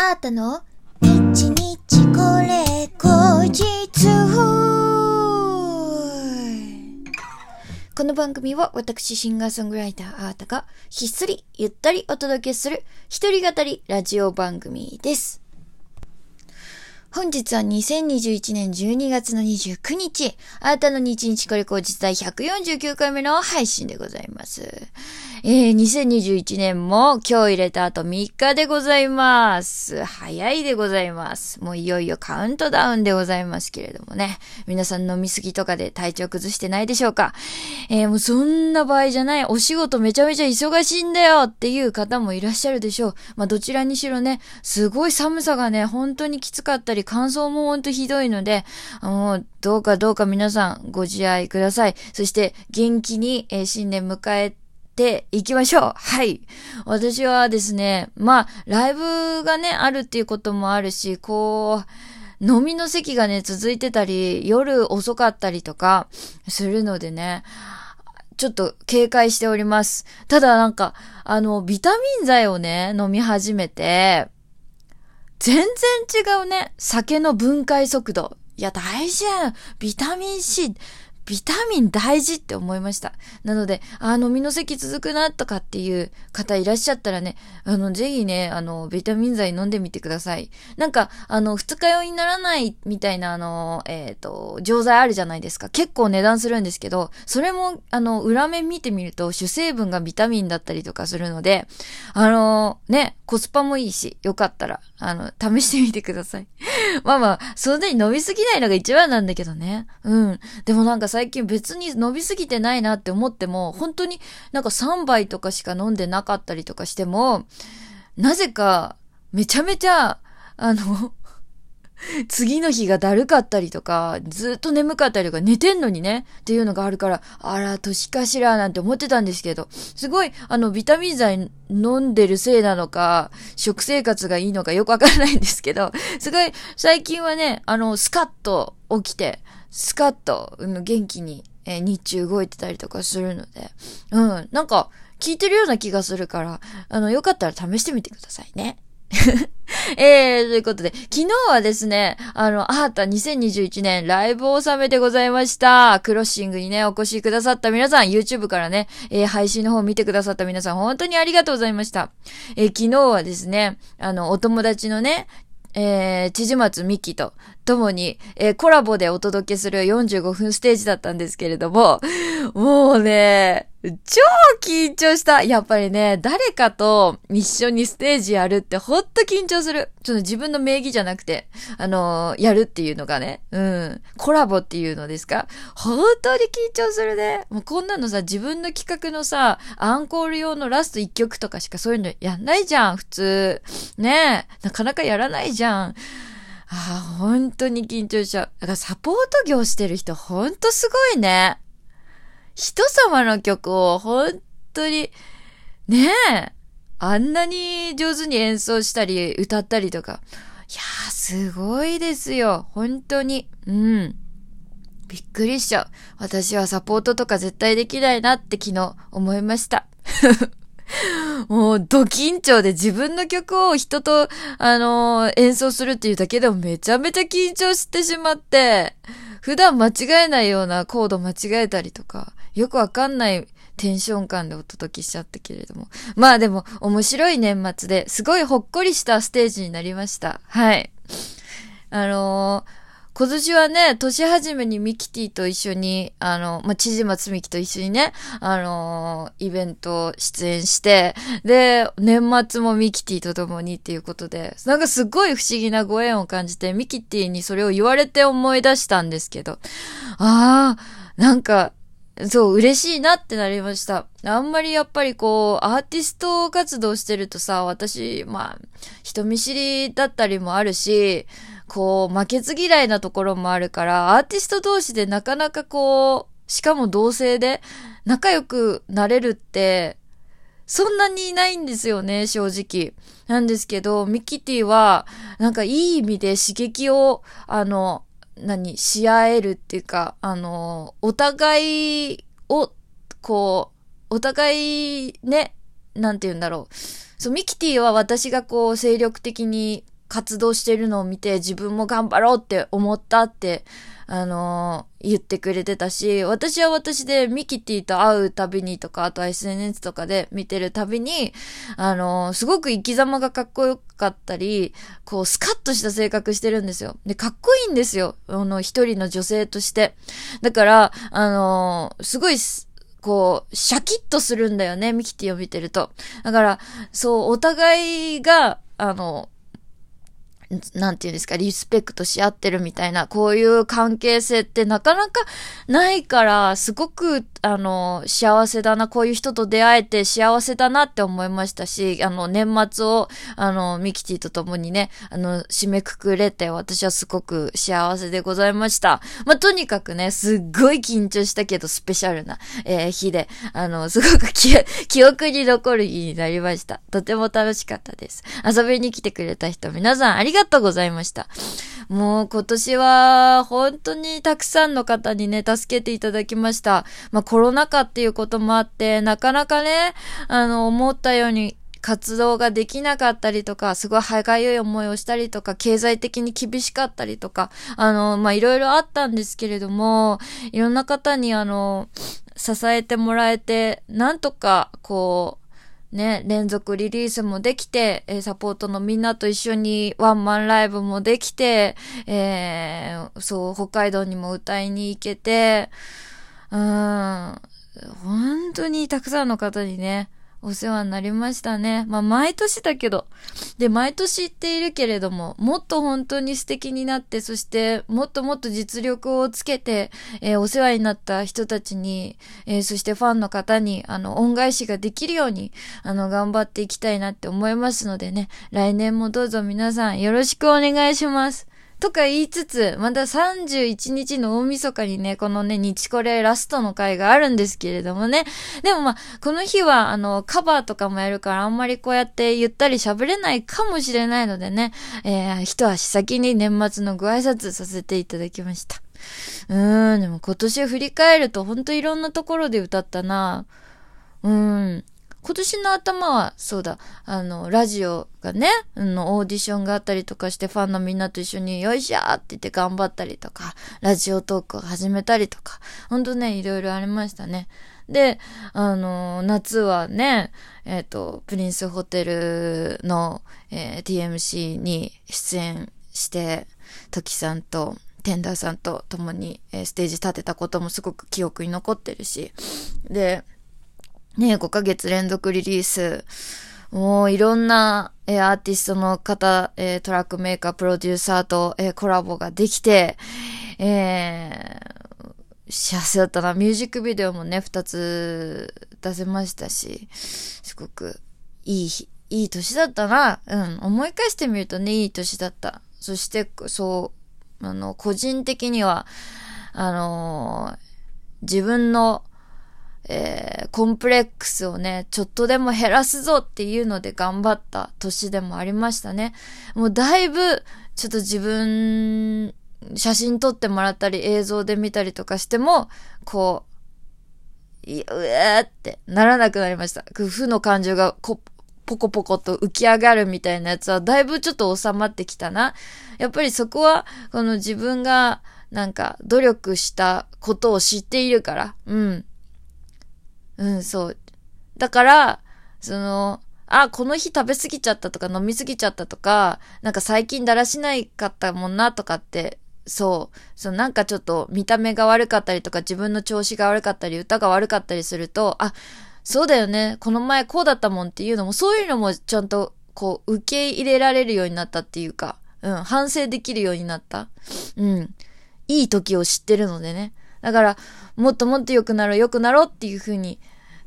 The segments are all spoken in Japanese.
あーたの？一日これ後日この番組は私シンガーソングライターあーたがひっそりゆったりお届けする一人語りラジオ番組です。本日は2021年12月の29日、あなたの日日これ後日第149回目の配信でございます。えー、2021年も今日入れた後3日でございます。早いでございます。もういよいよカウントダウンでございますけれどもね。皆さん飲みすぎとかで体調崩してないでしょうかえー、もうそんな場合じゃない。お仕事めちゃめちゃ忙しいんだよっていう方もいらっしゃるでしょう。まあどちらにしろね、すごい寒さがね、本当にきつかったり、乾燥も本当ひどいので、もうどうかどうか皆さんご自愛ください。そして元気に、えー新年迎えていきましょう。はい。私はですね、まあ、ライブがね、あるっていうこともあるし、こう、飲みの席がね、続いてたり、夜遅かったりとかするのでね、ちょっと警戒しております。ただなんか、あの、ビタミン剤をね、飲み始めて、全然違うね。酒の分解速度。いや、大事やん。ビタミン C。ビタミン大事って思いました。なので、あ、飲みの席続くなとかっていう方いらっしゃったらね、あの、ぜひね、あの、ビタミン剤飲んでみてください。なんか、あの、二日酔いにならないみたいな、あの、えっ、と、錠剤あるじゃないですか。結構値段するんですけど、それも、あの、裏面見てみると、主成分がビタミンだったりとかするので、あの、ね、コスパもいいし、よかったら、あの、試してみてください。まあまあ、そんなに伸びすぎないのが一番なんだけどね。うん。でもなんか最近別に伸びすぎてないなって思っても、本当になんか3杯とかしか飲んでなかったりとかしても、なぜか、めちゃめちゃ、あの、次の日がだるかったりとか、ずっと眠かったりとか、寝てんのにね、っていうのがあるから、あら、年かしら、なんて思ってたんですけど、すごい、あの、ビタミン剤飲んでるせいなのか、食生活がいいのかよくわからないんですけど、すごい、最近はね、あの、スカッと起きて、スカッと、うん元気に、えー日中動いてたりとかするので、うん、なんか、聞いてるような気がするから、あの、よかったら試してみてくださいね。えー、ということで、昨日はですね、あの、あーた2021年ライブ納めでございました。クロッシングにね、お越しくださった皆さん、YouTube からね、えー配信の方見てくださった皆さん、本当にありがとうございました。えー昨日はですね、あの、お友達のね、えー、ちじまつみきと共に、えーコラボでお届けする45分ステージだったんですけれども、もうね、超緊張した。やっぱりね、誰かと一緒にステージやるってほんと緊張する。ちょっと自分の名義じゃなくて、あのーやるっていうのがね、うん、コラボっていうのですか？本当に緊張するね。もうこんなのさ、自分の企画のさ、アンコール用のラスト1曲とかしかそういうのやんないじゃん、普通。ねえ、なかなかやらないじゃん。ああ、本当に緊張しちゃう。だからサポート業してる人ほんとすごいね。人様の曲を本当に、ねえ、あんなに上手に演奏したり歌ったりとか。いやー、すごいですよ。本当に。うん。びっくりしちゃう。私はサポートとか絶対できないなって昨日思いました。もう、ド緊張で自分の曲を人と、あのー演奏するっていうだけでもめちゃめちゃ緊張してしまって、普段間違えないようなコード間違えたりとか、よくわかんないテンション感でお届けしちゃったけれども。まあでも、面白い年末ですごいほっこりしたステージになりました。はい。あのー今年はね、年始めにミキティと一緒に、あの、まあ、ちじまつみきと一緒にね、あのーイベント出演して、で、年末もミキティと共にっていうことで、なんかすごい不思議なご縁を感じて、ミキティにそれを言われて思い出したんですけど、ああ、なんか、そう、嬉しいなってなりました。あんまりやっぱりこう、アーティスト活動してるとさ、私、まあ、人見知りだったりもあるし、こう、負けず嫌いなところもあるから、アーティスト同士でなかなかこう、しかも同性で仲良くなれるって、そんなにいないんですよね、正直。なんですけど、ミキティは、なんかいい意味で刺激を、あの、何、し合えるっていうか、あの、お互いを、こう、お互いね、なんて言うんだろう。そう、ミキティは私がこう精力的に活動してるのを見て自分も頑張ろうって思ったって、あのー、言ってくれてたし、私は私でミキティと会うたびにとか、あとは SNS とかで見てるたびに、あのー、すごく生き様がかっこよかったり、こう、スカッとした性格してるんですよ。で、かっこいいんですよ。あの、一人の女性として。だから、あのー、すごい、こう、シャキッとするんだよね、ミキティを見てると。だから、そう、お互いが、あの、なんていうんですか、リスペクトし合ってるみたいな、こういう関係性ってなかなかないから、すごく、あの、幸せだな、こういう人と出会えて幸せだなって思いましたし、あの、年末を、あの、ミキティと共にね、あの、締めくくれて、私はすごく幸せでございました。まあ、とにかくね、すっごい緊張したけど、スペシャルな、えー、日で、あの、すごく 記憶に残る日になりました。とても楽しかったです。遊びに来てくれた人、皆さんありがとうがとうございました。もう今年は本当にたくさんの方にね、助けていただきました。まあコロナ禍っていうこともあって、なかなかね、あの、思ったように活動ができなかったりとか、すごい歯がゆい思いをしたりとか、経済的に厳しかったりとか、あの、まあ、いろいろあったんですけれども、いろんな方にあの、支えてもらえて、なんとか、こう、ね、連続リリースもできて、えサポートのみんなと一緒にワンマンライブもできて、えー、そう、北海道にも歌いに行けて、うん、本当にたくさんの方にね、お世話になりましたね。まあ、毎年だけど。で、毎年言っているけれども、もっと本当に素敵になって、そして、もっともっと実力をつけて、えー、お世話になった人たちに、えー、そしてファンの方に、あの、恩返しができるように、あの、頑張っていきたいなって思いますのでね、来年もどうぞ皆さんよろしくお願いします。とか言いつつ、まだ31日の大晦日にね、このね、日これラストの回があるんですけれどもね。でもまあ、この日は、あの、カバーとかもやるから、あんまりこうやってゆったり喋れないかもしれないのでね、えー、一足先に年末のご挨拶させていただきました。うーん、でも今年振り返ると、ほんといろんなところで歌ったな。うーん。今年の頭は、そうだ、あの、ラジオがね、あの、オーディションがあったりとかして、ファンのみんなと一緒に、よいしょーって言って頑張ったりとか、ラジオトークを始めたりとか、ほんとね、いろいろありましたね。で、あの、夏はね、えっ、ー、と、プリンスホテルの、えー、TMC に出演して、トキさんと、テンダーさんと共に、えー、ステージ立てたこともすごく記憶に残ってるし、で、ね、5ヶ月連続リリース。もういろんな、えー、アーティストの方、えー、トラックメーカー、プロデューサーと、えー、コラボができて、え幸せだったな。ミュージックビデオもね、2つ出せましたし、すごくいい、いい年だったな。うん。思い返してみるとね、いい年だった。そして、そう、あの、個人的には、あの自分のえー、コンプレックスをね、ちょっとでも減らすぞっていうので頑張った年でもありましたね。もうだいぶ、ちょっと自分、写真撮ってもらったり映像で見たりとかしても、こう、いうえーってならなくなりました。負の感情がこポコポコと浮き上がるみたいなやつはだいぶちょっと収まってきたな。やっぱりそこは、この自分がなんか努力したことを知っているから、うん。うん、そう。だから、その、あ、この日食べ過ぎちゃったとか飲み過ぎちゃったとか、なんか最近だらしないかったもんなとかって、そう、そうなんかちょっと見た目が悪かったりとか自分の調子が悪かったり歌が悪かったりすると、あ、そうだよね、この前こうだったもんっていうのも、そういうのもちゃんとこう受け入れられるようになったっていうか、うん、反省できるようになった。うん。いい時を知ってるのでね。だから、もっともっと良くなろう、良くなろうっていうふうに、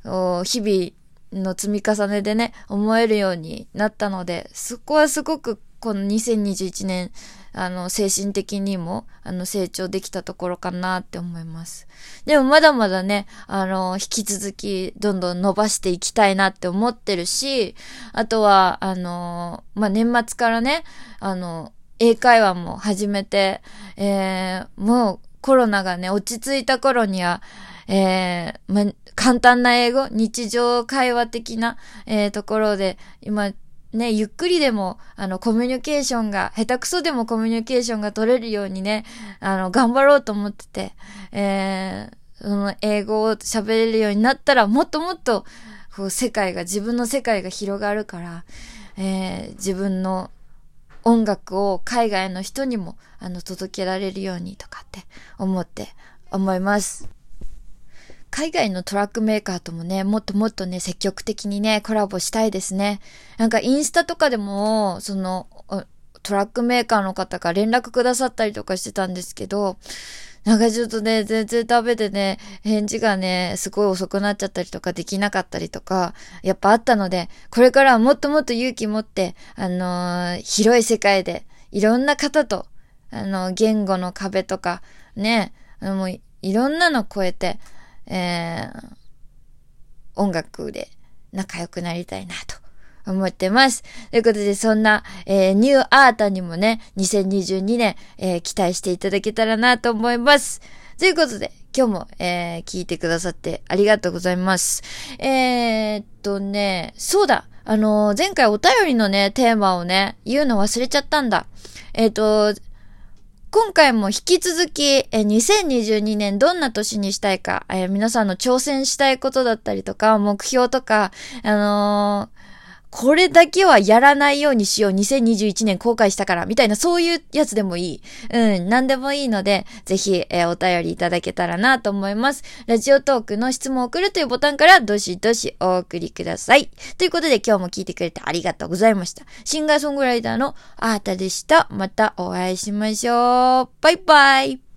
日々の積み重ねでね、思えるようになったので、そこはすごくこの2021年、あの、精神的にも、あの、成長できたところかなって思います。でもまだまだね、あの、引き続き、どんどん伸ばしていきたいなって思ってるし、あとは、あの、まあ、年末からね、あの、英会話も始めて、えー、もうコロナがね、落ち着いた頃には、えー、ま、簡単な英語、日常会話的な、えー、ところで、今、ね、ゆっくりでも、あの、コミュニケーションが、下手くそでもコミュニケーションが取れるようにね、あの、頑張ろうと思ってて、えー、その英語を喋れるようになったら、もっともっと、こう、世界が、自分の世界が広がるから、えー、自分の音楽を海外の人にも、あの、届けられるようにとかって思って思います。海外のトラックメーカーともね、もっともっとね、積極的にね、コラボしたいですね。なんかインスタとかでも、その、トラックメーカーの方が連絡くださったりとかしてたんですけど、なんかちょっとね、全然食べてね、返事がね、すごい遅くなっちゃったりとかできなかったりとか、やっぱあったので、これからはもっともっと勇気持って、あのー、広い世界で、いろんな方と、あの、言語の壁とか、ね、もういろんなの超えて、えー、音楽で仲良くなりたいなと思ってます。ということで、そんな、えー、ニューアータにもね、2022年、えー、期待していただけたらなと思います。ということで、今日も、えー、聞いてくださってありがとうございます。えー、っとね、そうだ、あのー、前回お便りのね、テーマをね、言うの忘れちゃったんだ。えー、っと、今回も引き続き、え2022年どんな年にしたいか、え皆さんの挑戦したいことだったりとか、目標とか、あのーこれだけはやらないようにしよう。2021年後悔したから。みたいな、そういうやつでもいい。うん、なんでもいいので、ぜひ、えー、お便りいただけたらなと思います。ラジオトークの質問を送るというボタンから、どしどしお送りください。ということで、今日も聞いてくれてありがとうございました。シンガーソングライターのアータでした。またお会いしましょう。バイバイ。